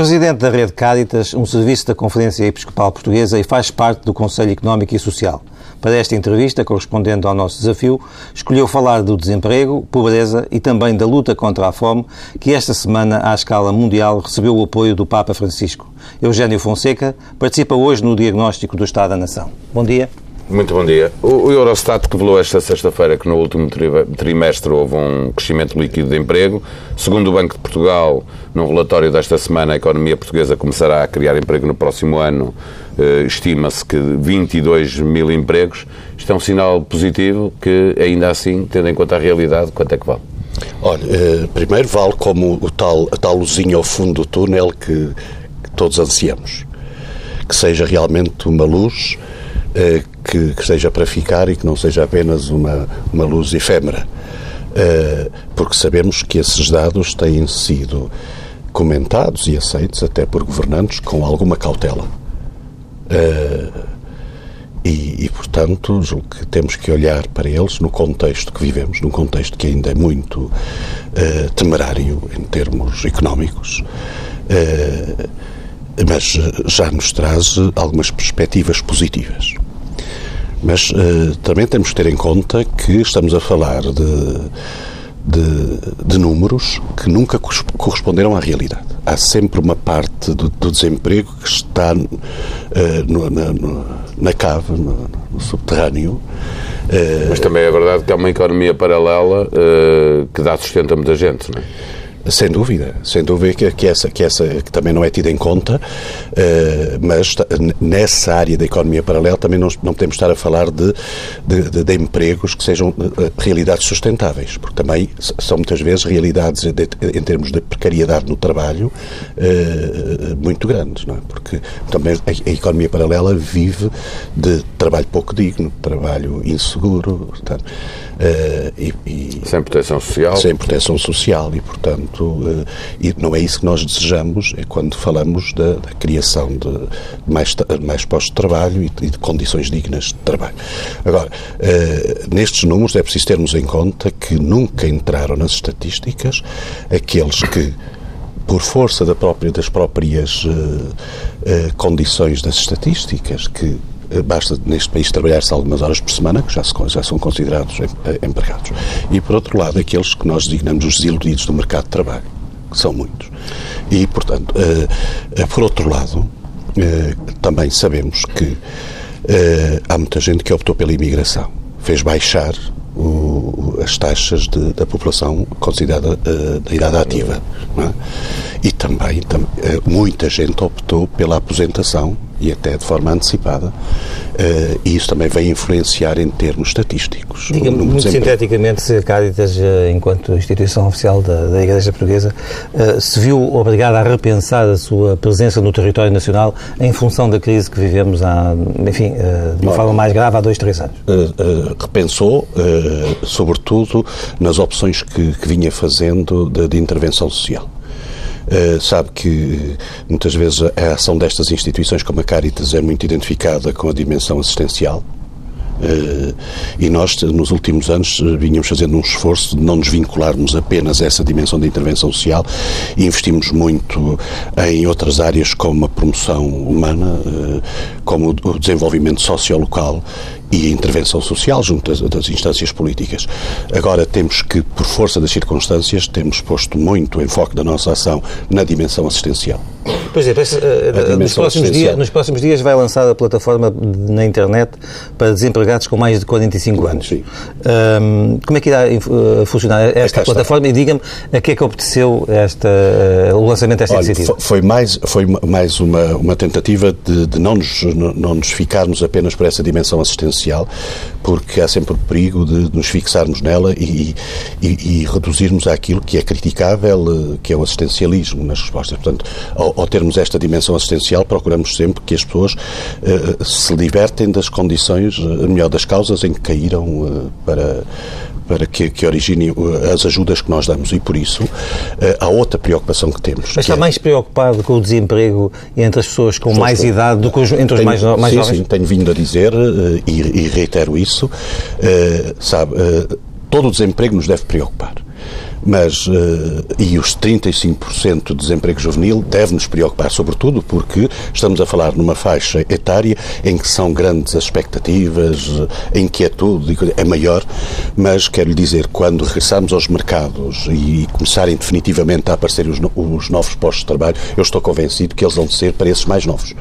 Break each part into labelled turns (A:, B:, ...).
A: Presidente da Rede Cáritas, um serviço da Conferência Episcopal Portuguesa e faz parte do Conselho Económico e Social. Para esta entrevista, correspondendo ao nosso desafio, escolheu falar do desemprego, pobreza e também da luta contra a fome, que esta semana, à escala mundial, recebeu o apoio do Papa Francisco. Eugênio Fonseca participa hoje no diagnóstico do Estado da Nação. Bom dia.
B: Muito bom dia. O Eurostat revelou esta sexta-feira que no último trimestre houve um crescimento líquido de emprego. Segundo o Banco de Portugal, no relatório desta semana, a economia portuguesa começará a criar emprego no próximo ano. Eh, estima-se que 22 mil empregos. Isto é um sinal positivo que, ainda assim, tendo em conta a realidade, quanto é que vale?
C: Olha, eh, primeiro vale como o tal, a tal luzinha ao fundo do túnel que, que todos ansiamos. Que seja realmente uma luz que, que seja para ficar e que não seja apenas uma, uma luz efêmera. Eh, porque sabemos que esses dados têm sido comentados e aceitos até por governantes com alguma cautela. Eh, e, e, portanto, julgo que temos que olhar para eles no contexto que vivemos, num contexto que ainda é muito temerário em termos económicos, uh, mas já nos traz algumas perspectivas positivas. Mas uh, também temos que ter em conta que estamos a falar de, de, de números que nunca corresponderam à realidade. Há sempre uma parte do, do desemprego que está no, na, no, na cave, no, no subterrâneo.
B: Mas também é verdade que há uma economia paralela que dá sustento a muita gente, não é?
C: Sem dúvida, sem dúvida que, que, essa, que essa que também não é tida em conta, uh, mas nessa área da economia paralela também não, não podemos estar a falar de, de, de, de empregos que sejam uh, realidades sustentáveis, porque também são muitas vezes realidades de, em termos de precariedade no trabalho uh, muito grandes, não é? porque também a, a, economia paralela vive de trabalho pouco digno, trabalho inseguro, portanto,
B: e, e, sem proteção social.
C: Sem proteção social e, portanto, Portanto, eh, e não é isso que nós desejamos é quando falamos da, da criação de mais, mais postos de trabalho e de, condições dignas de trabalho. Agora, eh, nestes números é preciso termos em conta que nunca entraram nas estatísticas aqueles que por força da própria, das próprias uh, condições das estatísticas, que basta neste país trabalhar-se algumas horas por semana, que já, se, já são considerados empregados. E, por outro lado, aqueles que nós designamos os desiludidos do mercado de trabalho, que são muitos. E, portanto, uh, uh, por outro lado, uh, também sabemos que há muita gente que optou pela imigração, fez baixar o, as taxas de, da população considerada da idade ativa. É? E também, tam, muita gente optou pela aposentação e até de forma antecipada, uh, e isso também vai influenciar em termos estatísticos.
A: Diga-me muito sinteticamente se a Cáritas, eh, enquanto instituição oficial da, da Igreja Portuguesa, uh, se viu obrigada a repensar a sua presença no território nacional em função da crise que vivemos, há, enfim, de uma forma mais grave há dois, três anos?
C: repensou, sobretudo, nas opções que, que vinha fazendo de, de intervenção social. Uh, sabe que muitas vezes a ação destas instituições, como a Caritas, é muito identificada com a dimensão assistencial. Uh, e nós, nos últimos anos, eh, vinhamos fazendo um esforço de não nos vincularmos apenas a essa dimensão da intervenção social e investimos muito em outras áreas como a promoção humana, como o desenvolvimento sociolocal e a intervenção social junto das, das, instâncias políticas. Agora temos que, por força das circunstâncias, temos posto muito o enfoque da nossa ação na dimensão assistencial.
A: Pois é, uh, nos, próximos dias, nos próximos dias vai lançar a plataforma na internet para desempregados com mais de 45 anos. Sim. Um, como é que irá uh, funcionar esta plataforma e diga-me a que é que obteceu esta, uh, o lançamento desta Olha, iniciativa?
C: Foi mais, foi mais uma, uma tentativa de, de não, nos, não nos ficarmos apenas por essa dimensão assistencial social, porque há sempre o perigo de nos fixarmos nela e, e, e reduzirmos àquilo que é criticável, que é o assistencialismo nas respostas. Portanto, ao, ao termos esta dimensão assistencial, procuramos sempre que as pessoas uh, se libertem das condições, melhor, das causas em que caíram uh, para para que, que origine as ajudas que nós damos. E por isso há outra preocupação que temos.
A: Mas está é... mais preocupado com o desemprego entre as pessoas com mais idade do que entre os tenho, mais, mais
C: sim,
A: jovens?
C: Sim, tenho vindo a dizer e, e reitero isso. sabe, todo o desemprego nos deve preocupar. Mas, uh, e os 35% de desemprego juvenil deve nos preocupar, sobretudo porque estamos a falar numa faixa etária em que são grandes as expectativas, a inquietude é maior, mas quero lhe dizer, quando regressarmos aos mercados e começarem definitivamente a aparecer os novos postos de trabalho, eu estou convencido que eles vão ser para esses mais novos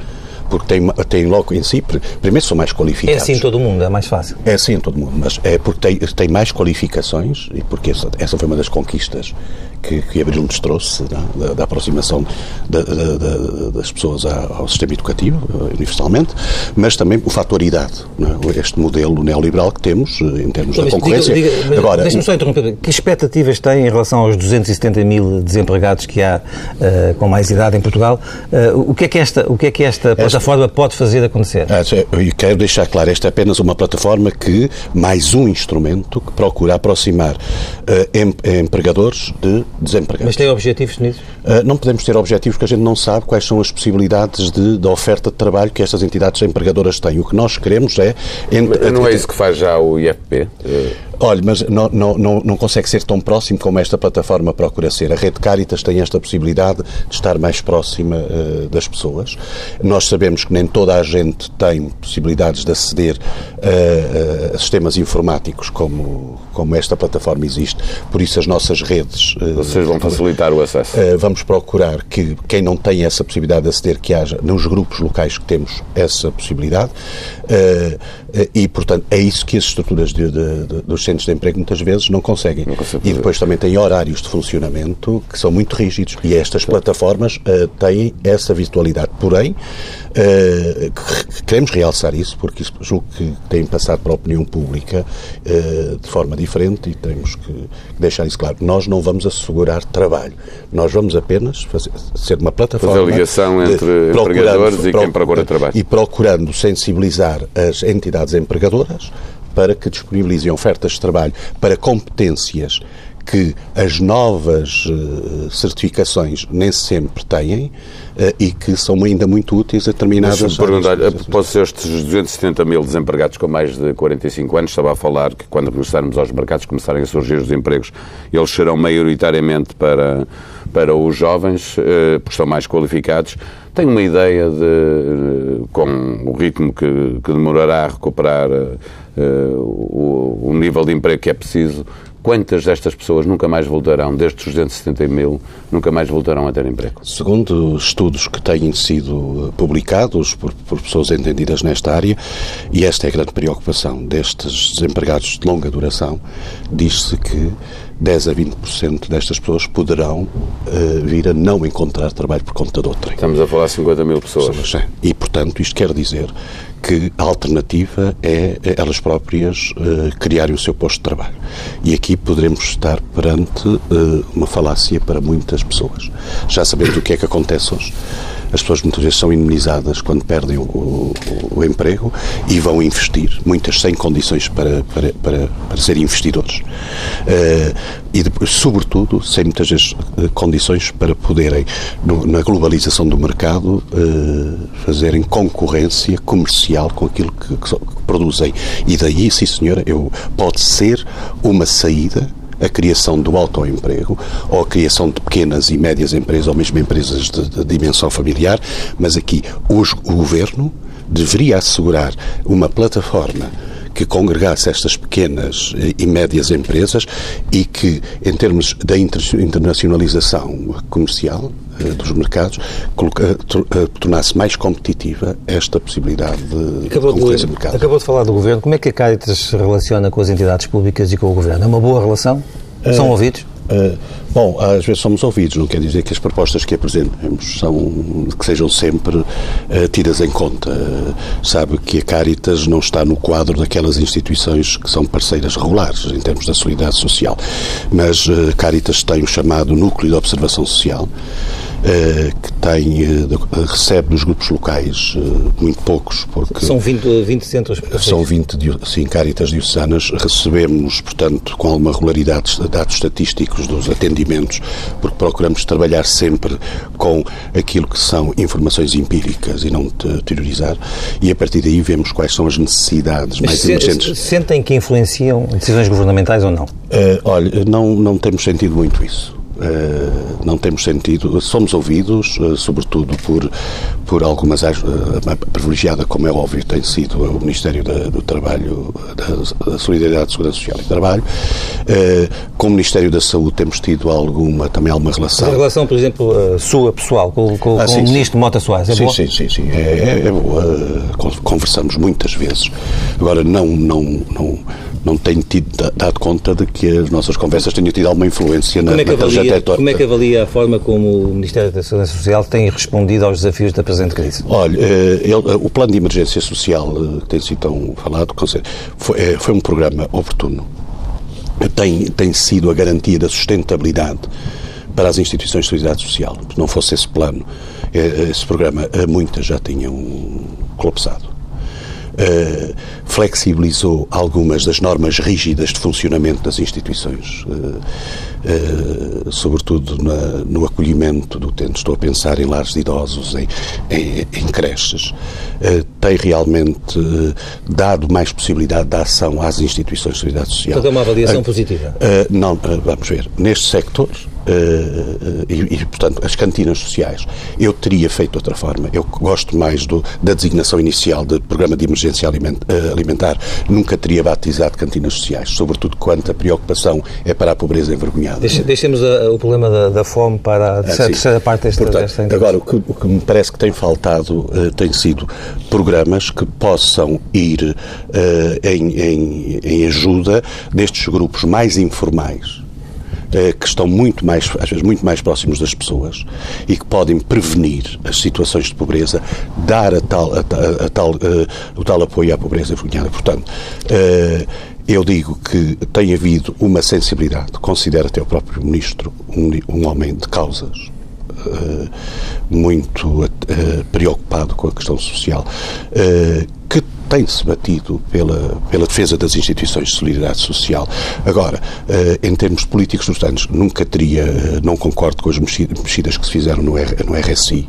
C: porque tem, tem logo em si, primeiro são mais qualificados.
A: É assim em todo o mundo, é mais fácil.
C: É assim em todo o mundo, mas é porque tem, tem mais qualificações e porque essa, essa foi uma das conquistas que, que Abril nos trouxe, é? da, da, aproximação da, da, das pessoas ao sistema educativo, eh, universalmente, mas também o fator idade, é? este modelo neoliberal que temos eh, em termos da concorrência. Diga,
A: diga, Agora, Deixe-me só interromper. Que expectativas tem em relação aos 270 mil desempregados que há uh, com mais idade em Portugal? Uh, o, que é que esta, o que é que esta plataforma pode fazer acontecer?
C: Ah, eu quero deixar claro, esta é apenas uma plataforma que, mais um instrumento que procura aproximar uh, empregadores de desempregados.
A: Mas tem objetivos definidos?
C: Uh, não podemos ter objetivos que a gente não sabe quais são as possibilidades de, de oferta de trabalho que estas entidades empregadoras têm. O que nós queremos é...
B: Não é isso que faz já o IFP?
C: Olha, mas não, não, não, não consegue ser tão próximo como esta plataforma procura ser. A Rede Caritas tem esta possibilidade de estar mais próxima uh, das pessoas. Nós sabemos que nem toda a gente tem possibilidades de aceder uh, a sistemas informáticos como, como esta plataforma existe, por isso as nossas redes...
B: Uh, Vocês vão facilitar o acesso?
C: vamos procurar que quem não tem essa possibilidade de aceder, que haja nos grupos locais que temos essa possibilidade e, portanto, é isso que as estruturas de, de, de, dos centros de emprego muitas vezes não conseguem. Não e depois também tem horários de funcionamento que são muito rígidos. E estas plataformas uh, têm essa virtualidade. Porém, uh, queremos realçar isso, porque isso julgo que tem passado para a opinião pública uh, de forma diferente e temos que deixar isso claro. Nós não vamos assegurar trabalho. Nós vamos apenas fazer, ser uma plataforma.
B: Fazer ligação entre empregadores e quem procura trabalho.
C: E procurando sensibilizar as entidades empregadoras para que disponibilizem ofertas de trabalho para competências que as novas uh, certificações nem sempre têm uh, e que são ainda muito úteis a determinadas
B: Deixa-me perguntar, a propósito destes 270 mil desempregados com mais de 45 anos, estava a falar que quando regressarmos aos mercados começarem a surgir os empregos, eles serão maioritariamente para, para os jovens, uh, porque estão mais qualificados. Tem uma ideia de, com o ritmo que, que demorará a recuperar o, o nível de emprego que é preciso, quantas destas pessoas nunca mais voltarão, destes 270 mil, nunca mais voltarão a ter emprego?
C: Segundo estudos que têm sido publicados por, por, pessoas entendidas nesta área, e esta é a grande preocupação destes desempregados de longa duração, diz-se que 10 a 20% destas pessoas poderão uh, vir a não encontrar trabalho por conta de outra.
B: Estamos a falar de 50 mil pessoas. pessoas
C: e, portanto, isto quer dizer que a alternativa é, é elas próprias uh, criarem o seu posto de trabalho. E aqui poderemos estar perante uh, uma falácia para muitas pessoas. Já sabemos o que é que acontece hoje. As pessoas muitas vezes são indemnizadas quando perdem o, o, o emprego e vão investir, muitas sem condições para, para, para, para serem investidores. Uh, e, depois, sobretudo, sem muitas vezes uh, condições para poderem, no, na globalização do mercado, uh, fazerem concorrência comercial com aquilo que, que, que produzem. E daí, sim senhora, eu, pode ser uma saída a criação do autoemprego ou a criação de pequenas e médias empresas ou mesmo empresas de, de dimensão familiar, mas aqui os, o governo deveria assegurar uma plataforma que congregasse estas pequenas e médias empresas e que, em termos da internacionalização comercial eh, dos mercados, eh, tornasse mais competitiva esta possibilidade de acabou concorrência de, mercado.
A: Acabou de falar do Governo. Como é que a Caritas se relaciona com as entidades públicas e com o Governo? É uma boa relação? São uh, ouvidos?
C: Uh, bom, às vezes somos ouvidos, não quer dizer que as propostas que apresentemos são, que sejam sempre uh, tidas em conta. Uh, sabe que a Caritas não está no quadro daquelas instituições que são parceiras regulares em termos da solidariedade social, mas uh, Caritas tem o chamado Núcleo de Observação Social que tem, recebe dos grupos locais muito poucos. Porque
A: são 20, 20 centros?
C: São 20, sim, Caritas diocesanas. Recebemos, portanto, com alguma regularidade, dados estatísticos dos atendimentos, porque procuramos trabalhar sempre com aquilo que são informações empíricas e não teorizar, e a partir daí vemos quais são as necessidades mais
A: se,
C: emergentes.
A: Sentem que influenciam decisões governamentais ou não?
C: Uh, olha, não, não temos sentido muito isso. Uh, não temos sentido. Somos ouvidos, uh, sobretudo por, por algumas. Uh, privilegiada, como é óbvio, tem sido o Ministério da, do Trabalho, da, da, Solidariedade, Segurança Social e Trabalho. com o Ministério da Saúde temos tido alguma, também alguma relação.
A: A relação, por exemplo, sua pessoal, com, com, ah, com sim, o Ministro sim. Mota Soares, é
C: sim,
A: boa?
C: Sim, sim, sim. É, é, é boa. Conversamos muitas vezes. Agora, não. não, não não tenho tido, dado conta de que as nossas conversas tenham tido alguma influência na,
A: como é
C: que
A: avalia, Como é que avalia a forma como o Ministério da Segurança Social tem respondido aos desafios da crise?
C: Olha, eh, ele, eh, o plano de emergência social eh, que tem sido tão falado foi, foi um programa oportuno. Tem, tem sido a garantia da sustentabilidade para as instituições de solidariedade social. Se não fosse esse plano, esse programa, muitas já tinham colapsado. Flexibilizou algumas das normas rígidas de funcionamento das instituições, sobretudo na, no acolhimento do utente. Estou a pensar em lares de idosos, em, em, em creches. tem realmente dado mais possibilidade de ação às instituições de solidariedade social.
A: Portanto, é uma avaliação positiva?
C: não, vamos ver. Neste sector, Uh, e, e, portanto, as cantinas sociais. Eu teria feito de outra forma. Eu gosto mais do, da designação inicial de Programa de Emergência eh, Alimentar. Nunca teria batizado cantinas sociais, sobretudo quanto a preocupação é para a pobreza envergonhada.
A: Deixe, deixemos a, o problema da, da, fome para a terceira, ah, terceira parte desta, portanto, desta
C: Agora, o que, o que, me parece que tem faltado uh, tem sido programas que possam ir uh, em, em, em ajuda destes grupos mais informais eh, que estão muito mais, às vezes, muito mais próximos das pessoas e que podem prevenir as situações de pobreza, dar a tal, a, a, a tal, uh, o tal apoio à pobreza envergonhada. Portanto, uh, eu digo que tem havido uma sensibilidade, considero até o próprio Ministro um, um homem de causas, Uh, muito uh, preocupado com a questão social, uh, que tem-se batido pela, pela defesa das instituições de solidariedade social. Agora, eh, em termos políticos substantes, nunca teria, eh, não concordo com as mexidas que se fizeram no, no RSI,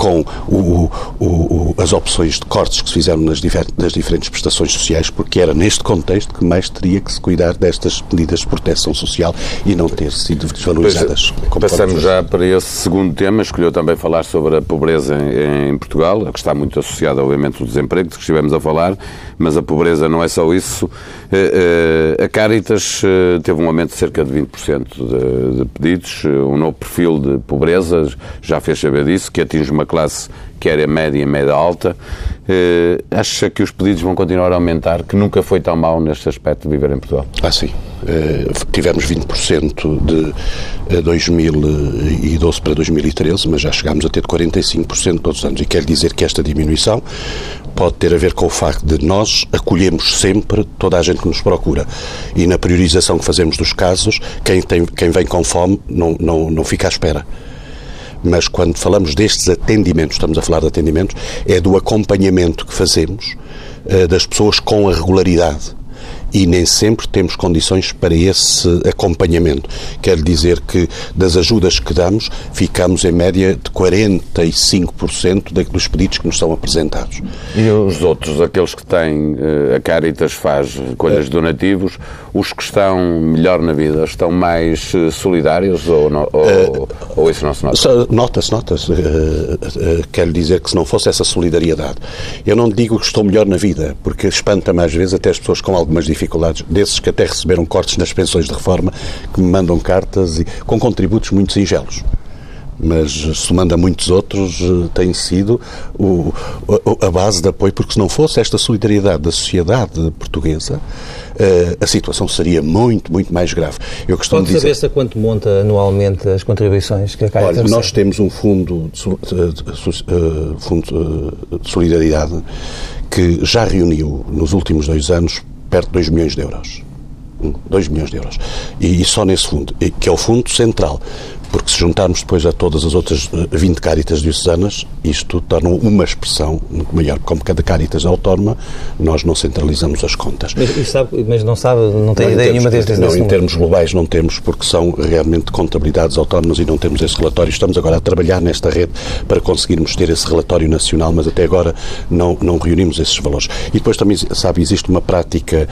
C: com o, o, as opções de cortes que se fizeram nas, nas diferentes prestações sociais, porque era neste contexto que mais teria que se cuidar destas medidas de proteção social e não ter sido desvalorizadas.
B: Passamos já para esse segundo tema. Escolheu também falar sobre a pobreza em, em Portugal, que está muito associada, obviamente, ao desemprego, de que estivemos a falar, mas a pobreza não é só isso. Eh, eh, a Caritas eh, teve um aumento de cerca de 20% de, de pedidos, um novo perfil de pobreza, já fez saber disso, que atinge uma classe que era média média alta. Uh, acha que os pedidos vão continuar a aumentar, que nunca foi tão mau neste aspecto de viver em Portugal?
C: Ah, sim. Uh, tivemos 20% de 2012 para 2013, mas já chegámos a ter 45% todos os anos. E quer dizer que esta diminuição pode ter a ver com o facto de nós acolhemos sempre toda a gente que nos procura. E na priorização que fazemos dos casos, quem, tem, quem vem com fome não, não, não fica à espera mas quando falamos destes atendimentos, estamos a falar de atendimentos, é do acompanhamento que fazemos uh, das pessoas com a regularidade e nem sempre temos condições para esse acompanhamento. Quer dizer que das ajudas que damos, ficamos em média de 45% dos pedidos que nos são apresentados.
B: E os outros, aqueles que têm, eh, a Caritas faz colhas de donativos, os que estão melhor na vida, estão mais eh, solidários ou, ou, uh, ou, isso não se nota?
C: Nota-se, nota-se. Quero dizer que se não fosse essa solidariedade, eu não digo que estou melhor na vida, porque espanta-me às vezes até as pessoas com algumas dificuldades dificuldades, desses que até receberam cortes nas pensões de reforma, que me mandam cartas e, com contributos muito singelos mas somando a muitos outros, eh, tem sido o, a base de apoio, porque se não fosse esta solidariedade da sociedade portuguesa, eh, a situação seria muito, muito mais grave.
A: Eu costumo Pode dizer... saber-se a quanto monta anualmente as contribuições que a Caixa
C: Olha, nós temos um fundo de, fundo de solidariedade que já reuniu nos últimos dois anos perto de 2 milhões de euros. 2 milhões de euros. E, só nesse fundo, que é o fundo central. Porque se juntarmos depois a todas as outras 20 eh, cáritas diocesanas, isto torna uma expressão muito maior. Como cada cáritas é autónoma, nós não centralizamos as contas.
A: Mas, sabe, mas não sabe, não tem não, ideia nenhuma desde
C: Não, em termos globais não temos, porque são realmente contabilidades autónomas e não temos esse relatório. Estamos agora a trabalhar nesta rede para conseguirmos ter esse relatório nacional, mas até agora não, não reunimos esses valores. E depois também, sabe, existe uma prática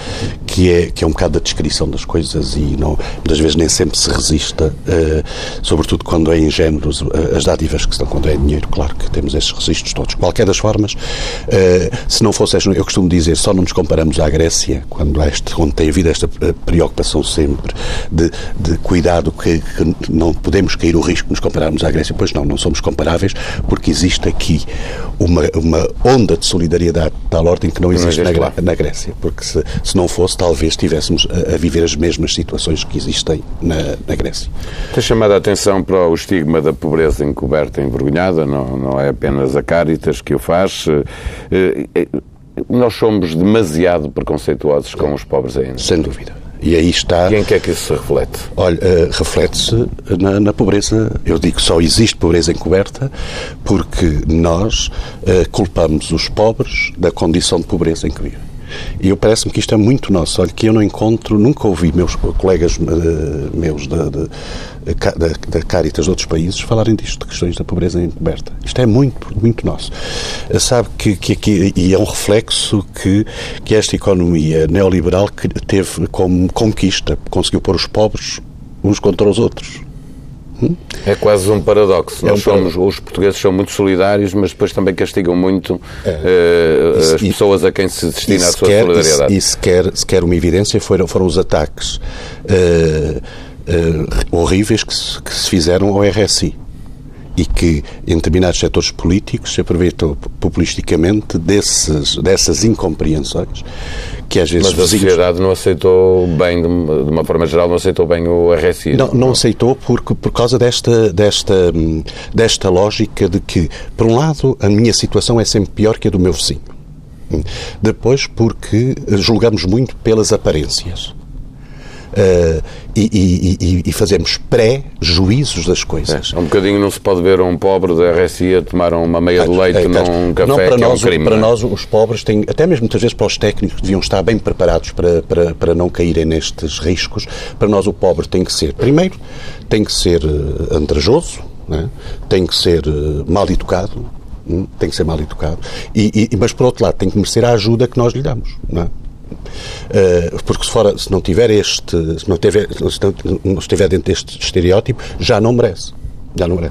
C: que é, que é um bocado da descrição das coisas e não, muitas vezes nem sempre se resista, uh, sobretudo quando é ingênuos uh, as dádivas que estão quando é dinheiro, claro que temos esses registros todos. Qualquer das formas, uh, se não fosse, eu costumo dizer, só não nos comparamos à Grécia, quando, este, quando tem havido esta preocupação sempre de, de cuidado que, que, não podemos cair o risco de nos compararmos à Grécia. Pois não, não somos comparáveis porque existe aqui uma, uma onda de solidariedade de tal ordem que não existe, na, na, Grécia. Porque se, se não fosse, talvez estivéssemos a, a, viver as mesmas situações que existem na, na Grécia.
B: Tem chamado a atenção para o estigma da pobreza encoberta e envergonhada, não, não é apenas a Caritas que o faz. Eh, eh, nós somos demasiado preconceituosos com os pobres ainda.
C: Sem dúvida. E aí está.
B: E em que é que isso se reflete?
C: Olha, uh, reflete-se na, na, pobreza. Eu digo que só existe pobreza encoberta porque nós uh, culpamos os pobres da condição de pobreza em que vivem. E eu parece-me que isto é muito nosso. Olha, que eu não encontro, nunca ouvi meus colegas uh, meus da, da, da Caritas de outros países falarem disto, de questões da pobreza encoberta. Isto é muito, muito nosso. Uh, sabe que, que, que, e é um reflexo que, que esta economia neoliberal que teve como conquista, conseguiu pôr os pobres uns contra os outros.
B: É quase um paradoxo. É Nós um somos, os portugueses são muito solidários, mas depois também castigam muito é. uh, as pessoas a quem se destina a sua quer, solidariedade.
C: E, se quer, se quer uma evidência, foram, foram os ataques uh, uh, horríveis que se, que se fizeram ao RSI e que em determinados setores políticos se aproveitou populisticamente desses, dessas incompreensões que às vezes...
B: Mas a sociedade não aceitou bem, de uma forma geral, não aceitou bem o RSI?
C: Não, não aceitou porque, por causa desta, desta, desta lógica de que, por um lado, a minha situação é sempre pior que a do meu vizinho. Depois, porque julgamos muito pelas aparências. Uh, e, e, e, fazemos pré-juízos das coisas.
B: É, um bocadinho não se pode ver um pobre da RSI a tomar uma meia de leite é, num café, não, para
C: nós,
B: é um crime.
C: Para é? nós, os pobres têm, até mesmo muitas vezes para os técnicos, deviam estar bem preparados para, para, para não caírem nestes riscos. Para nós, o pobre tem que ser, primeiro, tem que ser uh, andrajoso, né? tem que ser uh, mal educado, hum, tem que ser mal educado, e, e, mas por outro lado tem que merecer a ajuda que nós lhe damos. Não é? Eh, porque se, fora, se não tiver este, se não, tiver, se não estiver dentro deste estereótipo, já não merece já não. Uh,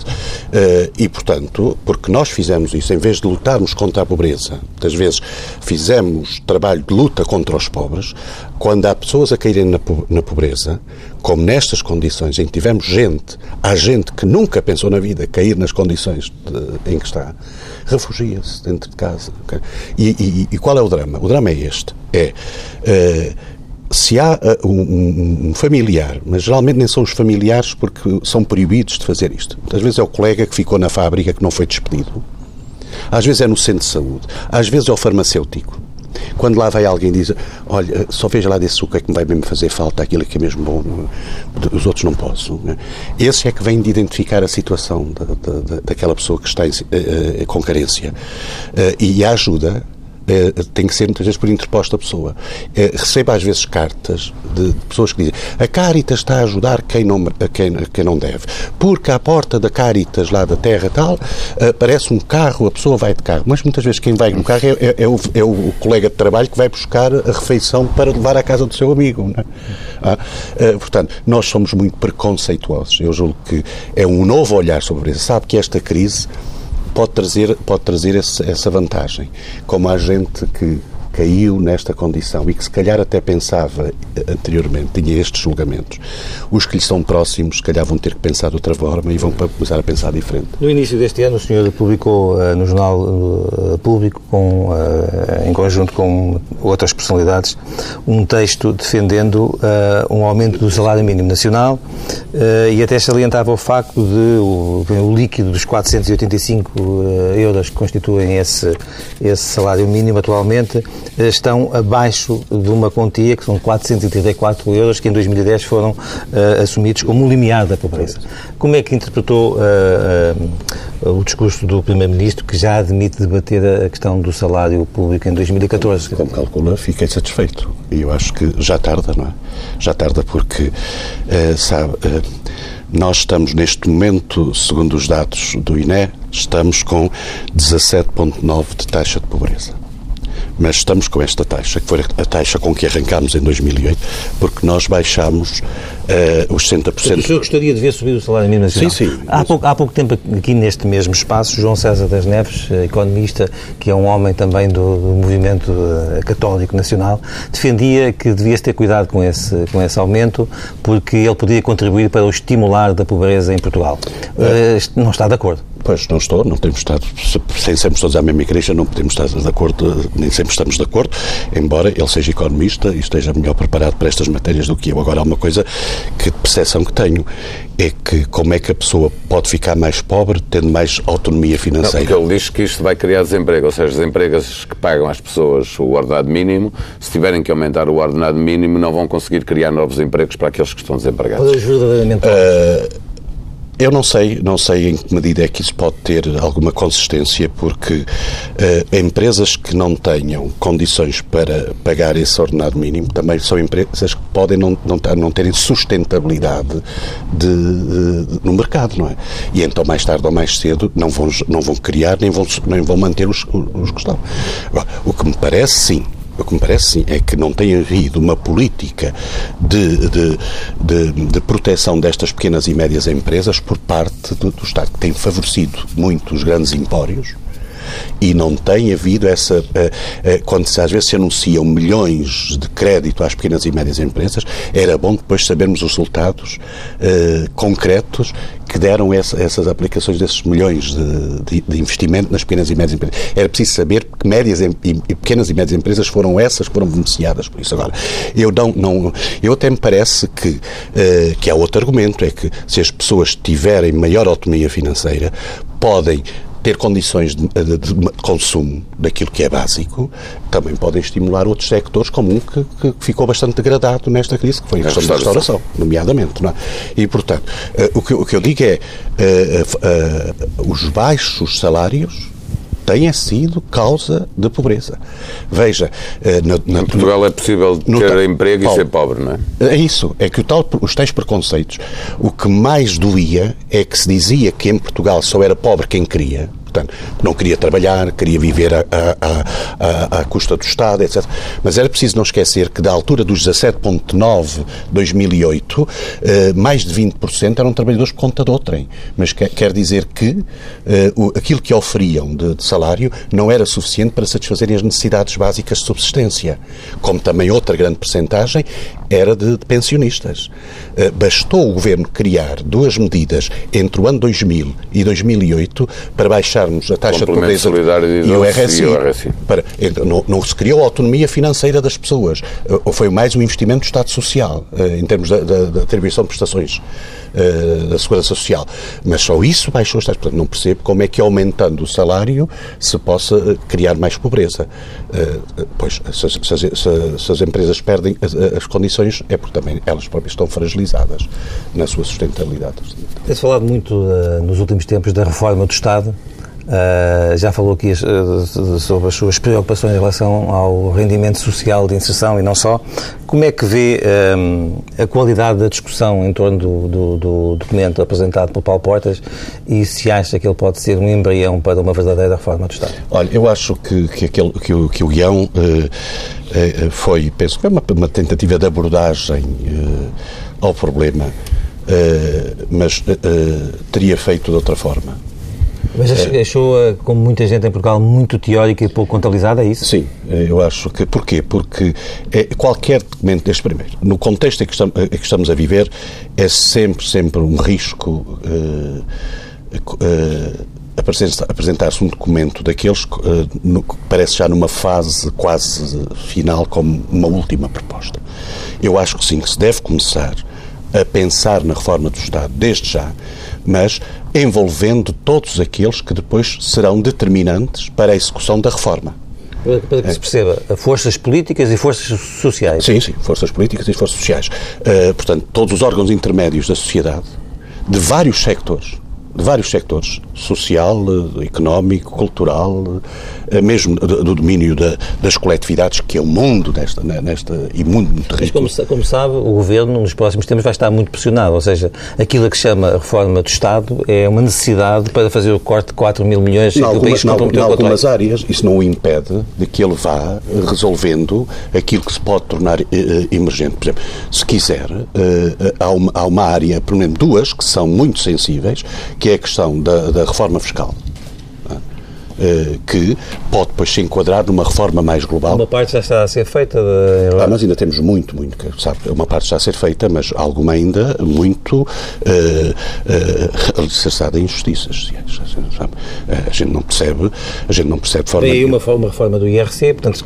C: e, portanto, porque nós fizemos isso, em vez de lutarmos contra a pobreza, muitas vezes fizemos trabalho de luta contra os pobres, quando há pessoas a caírem na, na pobreza, como nestas condições em que tivemos gente, há gente que nunca pensou na vida cair nas condições de, em que está, refugia-se dentro de casa. Okay? E, e, e, qual é o drama? O drama é este. É... Uh, se há uh, um, um, familiar, mas geralmente nem são os familiares porque são proibidos de fazer isto. Às vezes é o colega que ficou na fábrica que não foi despedido. Às vezes é no centro de saúde. Às vezes é o farmacêutico. Quando lá vai alguém e diz, olha, só veja lá desse suco é que me vai mesmo fazer falta, aquilo que é mesmo bom, os outros não posso. Esse é que vem de identificar a situação da, da, daquela pessoa que está em, uh, com carência. E a ajuda é, tem que ser muitas vezes por interposta pessoa. É, recebo às vezes cartas de, pessoas que dizem a Caritas está a ajudar quem não, quem, quem não deve. Porque à porta da Caritas, lá da terra tal, aparece um carro, a pessoa vai de carro. Mas muitas vezes quem vai no carro é, é, é, o, é o colega de trabalho que vai buscar a refeição para levar à casa do seu amigo. É? Ah, ah, portanto, nós somos muito preconceituosos. Eu julgo que é um novo olhar sobre isso. Sabe que esta crise pode trazer, pode trazer esse, essa vantagem. Como há gente que caiu nesta condição e que se calhar até pensava eh, anteriormente, tinha estes julgamentos, os que lhe são próximos se calhar vão ter que pensar de outra forma e vão começar a pensar diferente.
A: No início deste ano o senhor publicou uh, no Jornal uh, Público, com, uh, em conjunto com outras personalidades, um texto defendendo um aumento do salário mínimo nacional e até salientava o facto de o, o líquido dos 485 euros que constituem esse, esse salário mínimo atualmente estão abaixo de uma quantia que são 434 euros que em 2010 foram uh, assumidos como limiar da pobreza. Como é que interpretou uh, uh, o discurso do Primeiro-Ministro que já admite debater a questão do salário público em 2014?
C: Como calcula, fiquei satisfeito. E eu acho que já tarda, não é? Já tarda porque, sabe, nós estamos neste momento, segundo os dados do INE, estamos com 17,9 de taxa de pobreza mas estamos com esta taxa, que foi a taxa com que arrancámos em 2008, porque nós baixámos uh, os 60%. O
A: senhor gostaria de ver subir o salário mínimo nacional?
C: Sim, sim.
A: Há pouco, há pouco tempo, aqui neste mesmo espaço, João César das Neves, eh, economista, que é um homem também do, do movimento eh, católico nacional, defendia que devia-se ter cuidado com esse, com esse aumento, porque ele poderia contribuir para o estimular da pobreza em Portugal. É. Uh, não está de acordo?
C: Pois, não estou, não temos estado, sem sermos todos à mesma igreja, não podemos estar de acordo, nem sempre estamos de acordo, embora ele seja economista e esteja melhor preparado para estas matérias do que eu. Agora, há uma coisa que percepção que tenho, é que como é que a pessoa pode ficar mais pobre tendo mais autonomia financeira?
B: Não, porque ele diz que isto vai criar desemprego, ou seja, as empresas que pagam às pessoas o ordenado mínimo, se tiverem que aumentar o ordenado mínimo, não vão conseguir criar novos empregos para aqueles que estão desempregados.
C: Uh, eu não sei, não sei em que medida é que isso pode ter alguma consistência, porque uh, empresas que não tenham condições para pagar esse ordenado mínimo também são empresas que podem não, não, não terem sustentabilidade de, de, no mercado, não é? E então, mais tarde ou mais cedo, não vão, não vão criar nem vão, nem vão manter os, os que estão. O que me parece, sim, o que me parece, sim, é que não tem havido uma política de, de, de, de proteção destas pequenas e médias empresas por parte do, do Estado, que tem favorecido muito os grandes empórios e não tem havido essa. Eh, eh, quando às vezes se anunciam milhões de crédito às pequenas e médias empresas, era bom depois sabermos os resultados uh, concretos que deram essa, essas aplicações desses milhões de, investimento nas pequenas e médias empresas. Era preciso saber que médias e, pequenas e médias empresas foram essas que foram beneficiadas por isso. Agora, eu não, não eu até me parece que, que há outro argumento, é que se as pessoas tiverem maior autonomia financeira, podem ter condições de, de, de, consumo daquilo que é básico, também podem estimular outros sectores, como um que, que ficou bastante degradado nesta crise, que foi a questão da restauração, nomeadamente. Não é? E, portanto, uh, o, que, o que eu digo é uh, os baixos salários tenha sido causa de pobreza. Veja,
B: na, na, em Portugal é possível ter tal, emprego Paulo, e ser pobre, não é?
C: É isso, é que o tal, os tais preconceitos, o que mais doía é que se dizia que em Portugal só era pobre quem queria, Portanto, não queria trabalhar, queria viver à, custa do Estado, etc. Mas era preciso não esquecer que da altura dos 17,9 2008, eh, mais de 20% eram trabalhadores por conta de outrem. Mas quer, dizer que eh, aquilo que oferiam de, de salário não era suficiente para satisfazerem as necessidades básicas de subsistência. Como também outra grande percentagem era de, de pensionistas. Uh, bastou o Governo criar duas medidas entre o ano 2000 e 2008 para a taxa de pobreza
B: e o RSI. E o RSI.
C: Para, não, não, se criou a autonomia financeira das pessoas. Uh, foi mais um investimento do Estado Social, uh, em termos da, da, da atribuição de prestações da Segurança Social. Mas só isso baixou as taxas. Portanto, não percebo como é que aumentando o salário se possa criar mais pobreza. pois, se, se, se, se as empresas perdem as, as condições condições é porque também elas próprias estão fragilizadas na sua sustentabilidade.
A: Tem-se falado muito uh, nos últimos tempos da reforma do Estado. Uh, já falou aqui uh, sobre as suas preocupações em relação ao rendimento social de inserção e não só. Como é que vê a qualidade da discussão em torno do, do, do, documento apresentado por Paulo Portas e se acha que ele pode ser um embrião para uma verdadeira reforma do Estado?
C: Olha, eu acho que, que, aquele, que, o, que o guião é, foi, penso que é uma, uma tentativa de abordagem uh, ao problema, uh, mas uh, teria feito de outra forma.
A: Mas achou, como muita gente em Portugal, muito teórica e pouco contabilizada, é isso?
C: Sim, eu acho que. Porquê? Porque é, qualquer documento deste primeiro, no contexto em que, estamos, a viver, é sempre, sempre um risco. Uh, uh, apresentar-se um documento daqueles uh, que parece já numa fase quase final como uma última proposta. Eu acho que sim, que se deve começar a pensar na reforma do Estado desde já, mas envolvendo todos aqueles que depois serão determinantes para a execução da reforma.
A: Para que se perceba, forças políticas e forças sociais.
C: Sim, sim, forças políticas e forças sociais. Uh, portanto, todos os órgãos intermédios da sociedade, de vários sectores, de vários sectores, social, eh, económico, cultural, eh, mesmo do domínio das coletividades, que é o mundo nesta, né, nesta e mundo muito rico.
A: Mas como, como, sabe, o Governo nos próximos tempos vai estar muito pressionado, ou seja, aquilo que chama a reforma do Estado é uma necessidade para fazer o corte de 4 mil milhões
C: em algumas, em algumas áreas, isso não o impede de que ele vá resolvendo aquilo que se pode tornar uh, emergente. Por exemplo, se quiser, há, uma, há uma área, pelo menos duas, que são muito sensíveis, que é a questão da, da reforma fiscal. Eh, que pode depois se enquadrar numa reforma mais global.
A: Uma parte já está a ser feita.
C: De... Ah, mas ainda temos muito, muito, sabe? Uma parte está a ser feita, mas alguma ainda muito uh, uh, alicerçada em injustiças. Sabe? A gente não percebe, a gente não percebe
A: forma. E aí uma, uma reforma do IRC, portanto,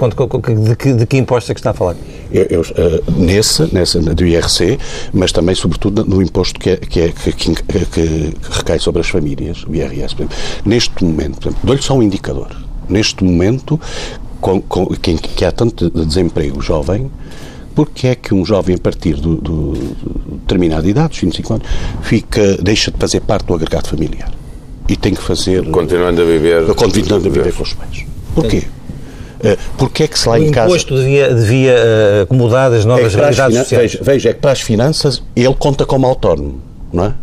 A: de que, de que imposto é que está a falar?
C: Eu, eu, uh, nesse, nessa do IRC, mas também, sobretudo, no imposto que, é, que, é, que, que, que, recai sobre as famílias, o IRS. Neste momento, dou-lhe só um indicador. Neste momento, com, com, que, que há tanto desemprego jovem, porque é que um jovem a partir do determinada idade, dos 25 anos, fica, deixa de fazer parte do agregado familiar? E tem que fazer...
B: Continuando a viver...
C: Continuando a viver com os pais. Porquê? Uh, porque é que se lá
A: o
C: em casa...
A: O imposto devia, devia uh, acomodar as novas é realidades sociais.
C: Veja, veja, é que para as finanças ele conta como autónomo, não é?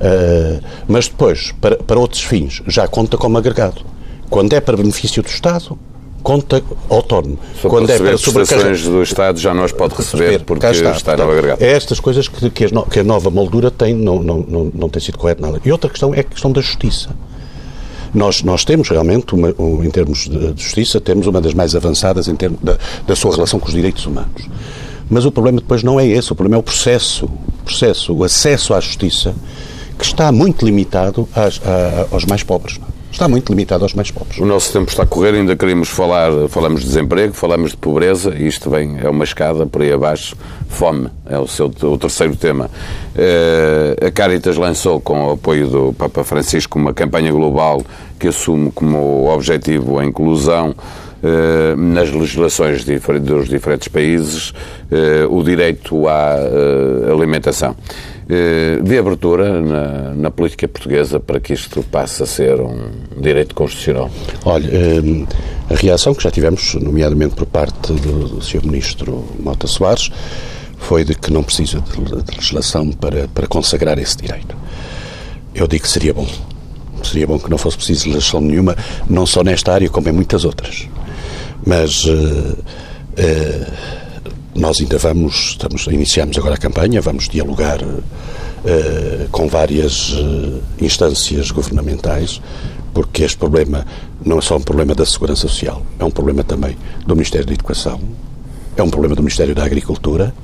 C: Uh, mas depois, para, para outros fins, já conta como agregado. Quando é para benefício do Estado, conta autónomo.
B: Só Quando é para prestações do Estado já não as pode receber porque está, está no agregado.
C: É estas coisas que, que, a, que a nova moldura tem, não, não, não, não tem sido correto nada. E outra questão é a questão da justiça. Nós, nós temos realmente, uma, em termos de, justiça, temos uma das mais avançadas em termos da, da sua relação com os direitos humanos. Mas o problema depois não é esse, o problema é o processo, o processo, o acesso à justiça que está muito limitado às, a, aos mais pobres. Não? Está muito limitado aos mais pobres.
B: O nosso tempo está a correr, ainda queríamos falar, falamos de desemprego, falamos de pobreza, e isto vem, é uma escada por aí abaixo, fome, é o, seu, o terceiro tema. Uh, a Caritas lançou, com o apoio do Papa Francisco, uma campanha global que assume como objetivo a inclusão Uh, nas legislações dos diferentes países uh, o direito à uh, alimentação. Eh, de abertura na, na, política portuguesa para que isto passe a ser um direito constitucional?
C: Olha, eh, a reação que já tivemos, nomeadamente por parte do, Sr. Ministro Mota Soares, foi de que não precisa de legislação para, para consagrar esse direito. Eu digo que seria bom. Seria bom que não fosse preciso legislação nenhuma, não só nesta área, como em muitas outras. Mas. Uh, uh, nós ainda vamos, estamos, iniciamos agora a campanha, vamos dialogar uh, com várias instâncias governamentais, porque este problema não é só um problema da segurança social, é um problema também do Ministério da Educação, é um problema do Ministério da Agricultura,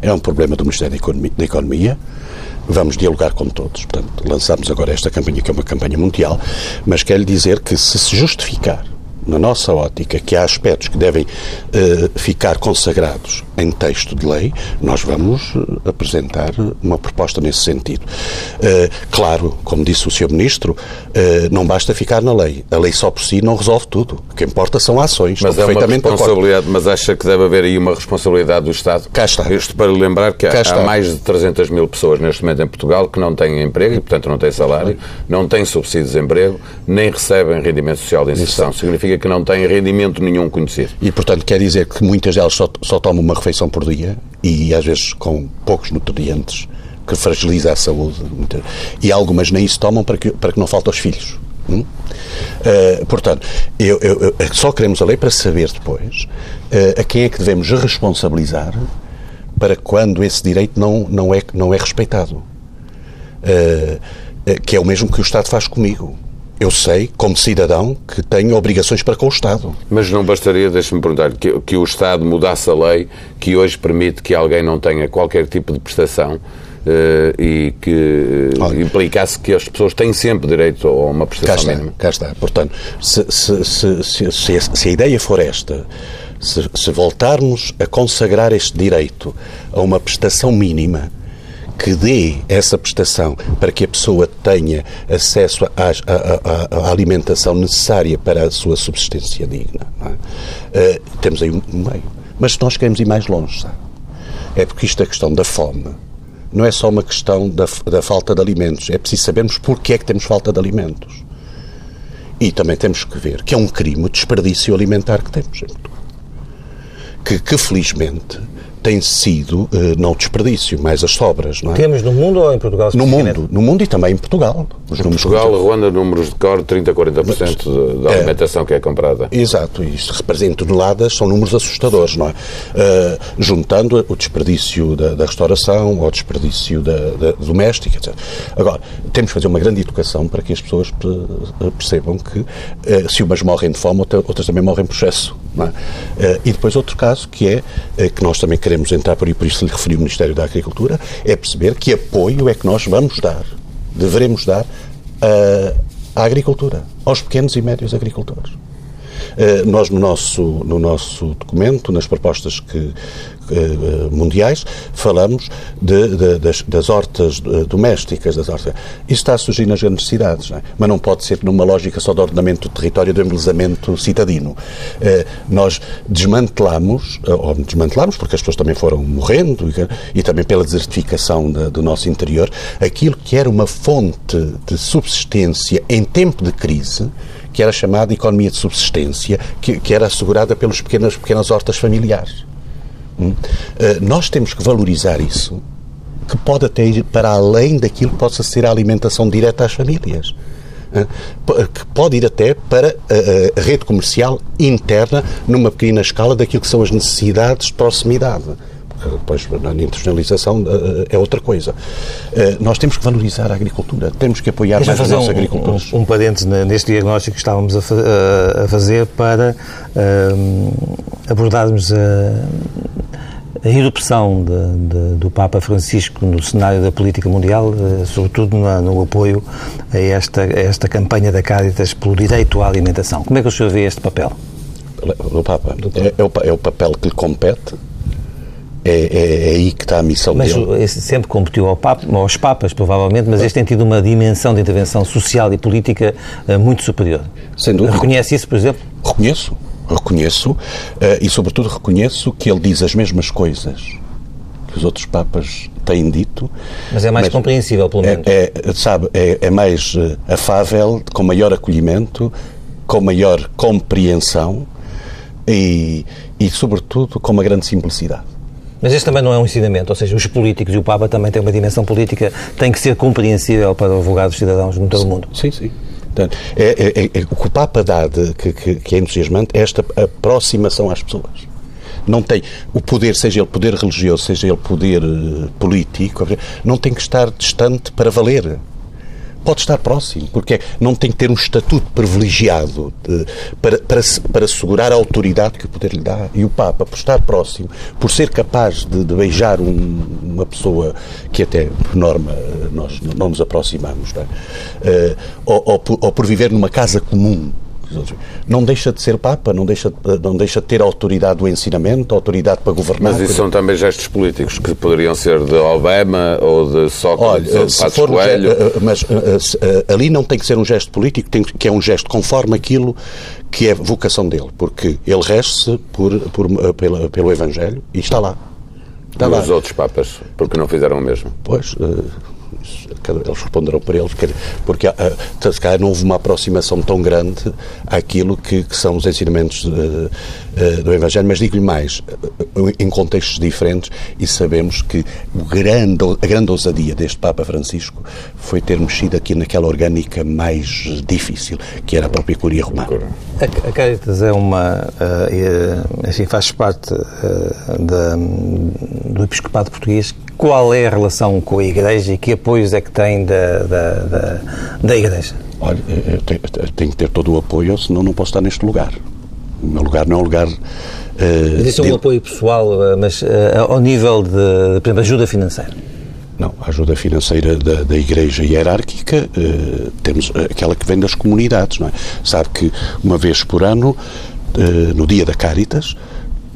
C: é um problema do Ministério da Economia, vamos dialogar com todos. Portanto, lançamos agora esta campanha, que é uma campanha mundial, mas quero dizer que se se justificar na nossa ótica, que há aspectos que devem uh, ficar consagrados em texto de lei, nós vamos uh, apresentar uma proposta nesse sentido. Uh, claro, como disse o Sr. Ministro, não basta ficar na lei. A lei só por si não resolve tudo. O que importa são ações.
B: Mas é uma responsabilidade, mas acha que deve haver aí uma responsabilidade do Estado?
C: Cá está.
B: Isto para lembrar que há, há, mais de 300 mil pessoas neste momento em Portugal que não têm emprego e, portanto, não têm salário, não têm subsídio de desemprego, nem recebem rendimento social de inserção. Significa que não têm rendimento nenhum conhecido.
C: E, portanto, quer dizer que muitas delas só, só tomam uma refeição por dia e, às vezes, com poucos nutrientes, que fragiliza a saúde. E algumas nem isso tomam para que, para que não falte aos filhos. Hum? Uh, portanto, eu, eu, eu, só queremos a lei para saber depois uh, a quem é que devemos responsabilizar para quando esse direito não, não, é, não é respeitado. Uh, que é o mesmo que o Estado faz comigo. Eu sei, como cidadão, que tenho obrigações para com o Estado.
B: Mas não bastaria, deixe-me perguntar, que, que o Estado mudasse a lei que hoje permite que alguém não tenha qualquer tipo de prestação Uh, e que uh, implicasse que as pessoas têm sempre direito a uma prestação cá
C: está,
B: mínima.
C: Cá está. Portanto, se, se, se, se, a ideia for esta, se voltarmos a consagrar este direito a uma prestação mínima, que dê essa prestação para que a pessoa tenha acesso à, alimentação necessária para a sua subsistência digna. É? Uh, temos aí um meio. Mas nós queremos ir mais longe, sabe? é porque isto é questão da fome. Não é só uma questão da, da falta de alimentos, é preciso sabermos porque é que temos falta de alimentos. E também temos que ver que é um crime o desperdício alimentar que temos. Que, que felizmente tem sido, uh, não desperdício, mais as sobras, não é?
A: Temos no mundo ou em Portugal?
C: No mundo, no mundo e também em Portugal.
B: Os em Portugal, Ruanda, números de cor, 30% a 40% da alimentação é, que é comprada.
C: Exato, e isto representa toneladas, são números assustadores, não é? Uh, juntando o desperdício da, da restauração ao desperdício da, da, doméstica, etc. Agora, temos que fazer uma grande educação para que as pessoas percebam que uh, se umas morrem de fome, outras também morrem por excesso, não é? e depois outro caso que é que nós também queremos queremos entrar por aí, por isso lhe referi o Ministério da Agricultura, é perceber que apoio é que nós vamos dar, devemos dar uh, à agricultura, aos pequenos e médios agricultores. Uh, nós, no nosso, no nosso documento, nas propostas que, mundiais, falamos de, de, das, das, hortas eh, domésticas, das hortas. Isso está a surgir nas grandes cidades, não é? mas não pode ser numa lógica só de ordenamento do território, do embelezamento citadino. Eh, nós desmantelamos, ou desmantelamos, porque as pessoas também foram morrendo e, também pela desertificação do nosso interior, aquilo que era uma fonte de subsistência em tempo de crise, que era chamada economia de subsistência, que, que era assegurada pelas pequenas, pequenas hortas familiares. Hum? Eh, nós temos que valorizar isso, que pode até ir para além daquilo que possa ser a alimentação direta às famílias que pode ir até para a rede comercial interna, numa pequena escala, daquilo que são as necessidades de proximidade. Depois, na internacionalização é outra coisa. Nós temos que valorizar a agricultura, temos que apoiar mais os nossos um, agricultores.
A: Um, um parênteses neste diagnóstico que estávamos a, fazer para um, abordarmos a a erupção de, de, do Papa Francisco no cenário da política mundial, eh, sobretudo no, no apoio a esta, a esta campanha da Caritas pelo direito à alimentação. Como é que o senhor vê este papel?
C: Do Papa? É, é, o, é o papel que lhe compete, é, é, é, aí que está a missão
A: mas
C: dele.
A: Mas sempre competiu ao Papa, aos Papas, provavelmente, mas este tem tido uma dimensão de intervenção social e política uh, muito superior.
C: Sem dúvida.
A: Reconhece isso, por exemplo?
C: Reconheço reconheço, uh, e sobretudo reconheço que ele diz as mesmas coisas que os outros Papas têm dito.
A: Mas é mais mas compreensível, pelo menos.
C: É, é sabe, é, é mais uh, afável, com maior acolhimento, com maior compreensão e, e, sobretudo, com uma grande simplicidade.
A: Mas este também não é um ensinamento, ou seja, os políticos e o Papa também têm uma dimensão política, tem que ser compreensível para o vulgar dos cidadãos no todo o mundo.
C: Sim, sim. Portanto, é, é, é, o que o Papa dá de, que, que, que é entusiasmante é esta aproximação às pessoas. Não tem o poder, seja ele poder religioso, seja ele poder uh, político, não tem que estar distante para valer pode estar próximo, porque não tem que ter um estatuto privilegiado de, para, para, para assegurar a autoridade que o poder lhe dá. E o Papa, por estar próximo, por ser capaz de, de beijar um, uma pessoa que até, por norma, nós não nos aproximamos, não é? uh, ou, ou, por, ou por viver numa casa comum, não deixa de ser Papa, não deixa, não deixa de ter autoridade do ensinamento, autoridade para governar.
B: Mas isso são também gestos políticos que poderiam ser de Obama ou de Sócrates Olha, ou de Passos Coelho.
C: Eh, mas eh, eh, ali não tem que ser um gesto político, tem que é um gesto conforme aquilo que é vocação dele, porque ele rege-se por, por, pelo, pelo Evangelho e está lá.
B: Está e lá. os outros Papas, porque não fizeram o mesmo?
C: Pois, eles responderão para eles, porque se calhar não houve uma aproximação tão grande àquilo que, que são os ensinamentos de, de, do Evangelho, mas digo-lhe mais, em contextos diferentes, e sabemos que o grande, a grande ousadia deste Papa Francisco foi ter mexido aqui naquela orgânica mais difícil, que era a própria Curia Romana.
A: A, a Caritas é uma, uh, assim, faz parte uh, da, do Episcopado Português. Qual é a relação com a Igreja e que apoios é que tem da, da, da, da Igreja?
C: Olha, eu tenho, tenho, que ter todo o apoio, senão não posso estar neste lugar. O meu lugar não é um lugar. Uh,
A: mas isso é um apoio pessoal, eh, mas uh, ao nível de, por exemplo, ajuda financeira?
C: Não, a ajuda financeira da, da Igreja hierárquica, uh, temos aquela que vem das comunidades, não é? Sabe que uma vez por ano, no dia da Caritas,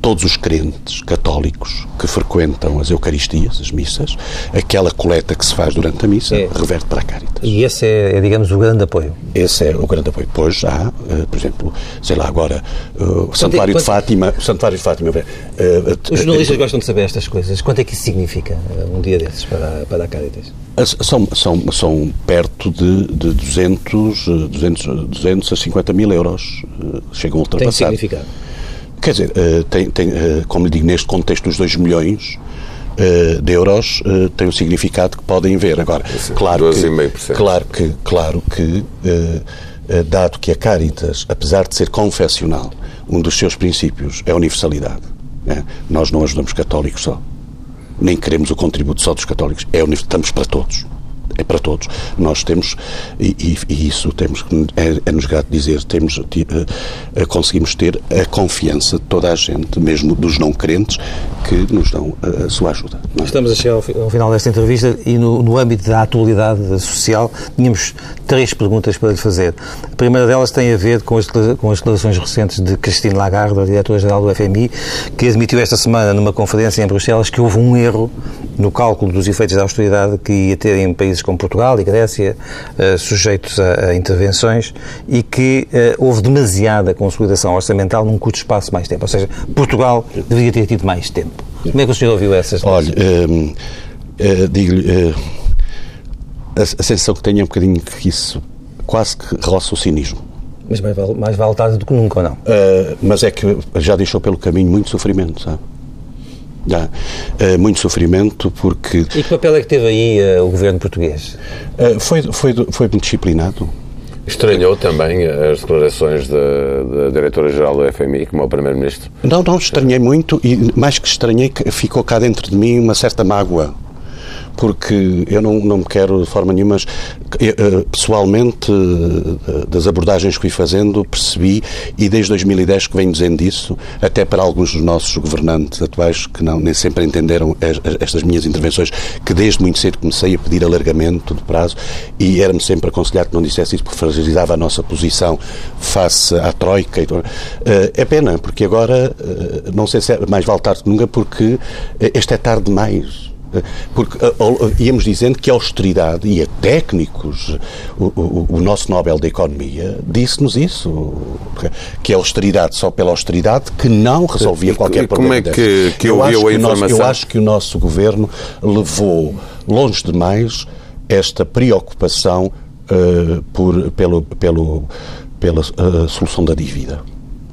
C: todos os crentes católicos que frequentam as Eucaristias, as missas, aquela coleta que se faz durante a missa é. reverte para a Caritas.
A: E esse é, é, digamos, o grande apoio?
C: Esse é o grande apoio. Pois há, uh, por exemplo, sei lá, agora, uh, o Santuário de Fátima... O Santuário de Fátima... Uh,
A: os jornalistas gostam de saber estas coisas. Quanto é que isso significa, um dia desses, para, para a Caritas?
C: São, são, são perto de, de 200, 200, 200 a 50 mil euros. Chegam a ultrapassar.
A: Tem significado?
C: Quer dizer, tem, tem, como lhe digo, neste contexto dos 2 milhões, uh, de euros tem o significado que podem ver. Agora, claro, que, claro que, claro que dado que a Caritas, apesar de ser confessional, um dos seus princípios é a universalidade. Né? Nós não ajudamos católicos só. Nem queremos o contributo só dos católicos. É, estamos para todos é para todos. Nós temos, e, e isso temos é, é nos grato dizer, temos, uh, conseguimos ter a confiança de toda a gente, mesmo dos não crentes, que nos dão a, a sua ajuda.
A: É? Estamos a chegar ao, ao, final desta entrevista e no, no âmbito da atualidade social tínhamos três perguntas para lhe fazer. A primeira delas tem a ver com as, com as declarações recentes de Christine Lagarde, a diretora-geral do FMI, que admitiu esta semana numa conferência em Bruxelas que houve um erro no cálculo dos efeitos da austeridade que ia ter em países como Portugal e Grécia, uh, sujeitos a, a, intervenções, e que uh, houve demasiada consolidação orçamental num curto espaço mais tempo. Ou seja, Portugal deveria ter tido mais tempo. Como é que o senhor ouviu essas
C: Olha, uh, digo-lhe, a, a sensação que tenho é um bocadinho que isso quase que roça o cinismo.
A: Mas mais vale, mais vale tarde do que nunca, ou não?
C: Uh, mas é que já deixou pelo caminho muito sofrimento, sabe? Já. Uh, muito sofrimento porque...
A: E que papel é que teve aí uh, o governo português?
C: Uh, foi, foi, foi muito disciplinado.
B: Estranhou também as declarações da, da diretora-geral do FMI, como o Primeiro-Ministro?
C: Não, não, estranhei muito e mais que estranhei, ficou cá dentro de mim uma certa mágoa porque eu não, não me quero de forma nenhuma, mas eh, pessoalmente, eh, das abordagens que fui fazendo, percebi, e desde 2010 que venho dizendo isso, até para alguns dos nossos governantes atuais que não, nem sempre entenderam estas minhas intervenções, que desde muito cedo comecei a pedir alargamento de prazo e era-me sempre aconselhado que não dissesse isso porque fragilizava a nossa posição face à Troika. Eh, é pena, porque agora, não sei se é mais vale tarde que nunca, porque este é tarde demais. Porque íamos dizendo que a austeridade, e a técnicos, o, o, o nosso Nobel da Economia disse-nos isso, que a austeridade só pela austeridade que não resolvia qualquer
B: problema. Como é que, que eu a informação?
C: Nosso, eu acho que o nosso governo levou longe demais esta preocupação uh, por, pelo, pelo, pela uh, solução da dívida.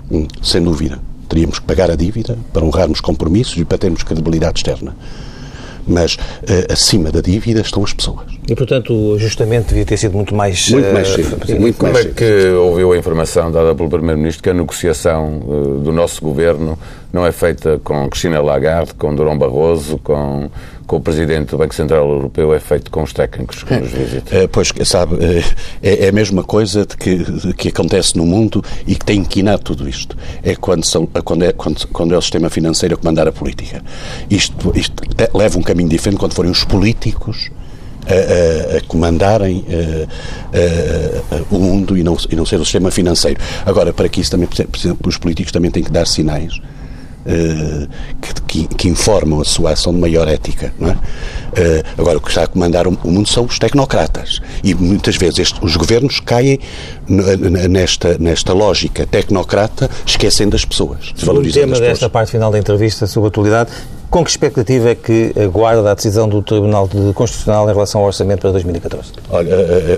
C: Hum, sem dúvida. Teríamos que pagar a dívida para honrarmos compromissos e para termos credibilidade externa mas uh, acima da dívida estão as pessoas.
A: E, portanto, o ajustamento devia ter sido muito mais...
C: Muito mais cedo. Uh, muito
B: como mais é que ouviu a informação dada pelo Primeiro-Ministro que a negociação uh, do nosso governo não é feita com Cristina Lagarde, com Durão Barroso, com, com o Presidente do Banco Central Europeu, é feito com os técnicos que nos visitam?
C: É, pois, sabe, é, é, a mesma coisa de que, de que acontece no mundo e que tem inquinado tudo isto. É quando, são, quando, é, quando, quando é o sistema financeiro a comandar a política. Isto, isto leva um caminho diferente quando forem os políticos a, a, a comandarem a, o mundo e não, e não ser o sistema financeiro. Agora, para que isso também, por exemplo, os políticos também têm que dar sinais que, que, que, informam a sua ação de maior ética. É? Uh, agora, o que está a comandar o, mundo são os tecnocratas. E muitas vezes este, os governos caem nesta, nesta lógica tecnocrata, esquecendo as pessoas.
A: O tema desta parte final da entrevista sobre a atualidade com que expectativa é que aguarda a decisão do Tribunal Constitucional em relação ao orçamento para 2014?
C: Olha,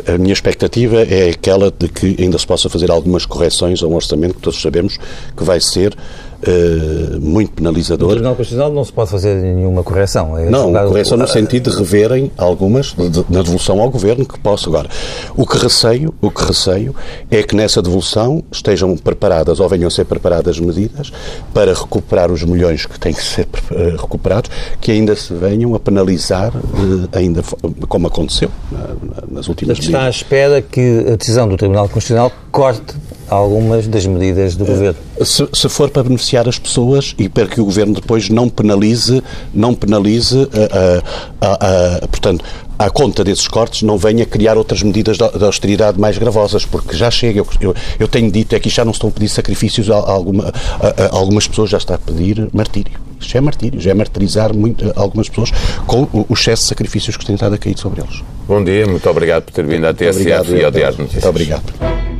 C: a, a, minha expectativa é aquela de que ainda se possa fazer algumas correções a um orçamento que todos sabemos que vai ser Uh, muito penalizador. No
A: Tribunal Constitucional não se pode fazer nenhuma correção.
C: É não, correção no sentido de reverem algumas de, na devolução ao Governo que possa agora. O que receio, o que receio é que nessa devolução estejam preparadas ou venham a ser preparadas medidas para recuperar os milhões que têm que ser uh, recuperados, que ainda se venham a penalizar, uh, ainda como aconteceu na, nas últimas
A: Mas está à espera que a decisão do Tribunal Constitucional corte algumas das medidas do Governo.
C: Se, se, for para beneficiar as pessoas e para que o Governo depois não penalize, não penalize, a, a, a, portanto, à conta desses cortes, não venha criar outras medidas de austeridade mais gravosas, porque já chega. Eu, eu, eu tenho dito é que já não estão a pedir sacrifícios a, a, alguma, a, a algumas pessoas, já está a pedir martírio. Isto é martírio, já é martirizar muito, algumas pessoas com o, o excesso de sacrifícios que têm estado a cair sobre eles.
B: Bom dia, muito obrigado por ter vindo à TSF e ao Diário de Notícias.
C: Muito obrigado.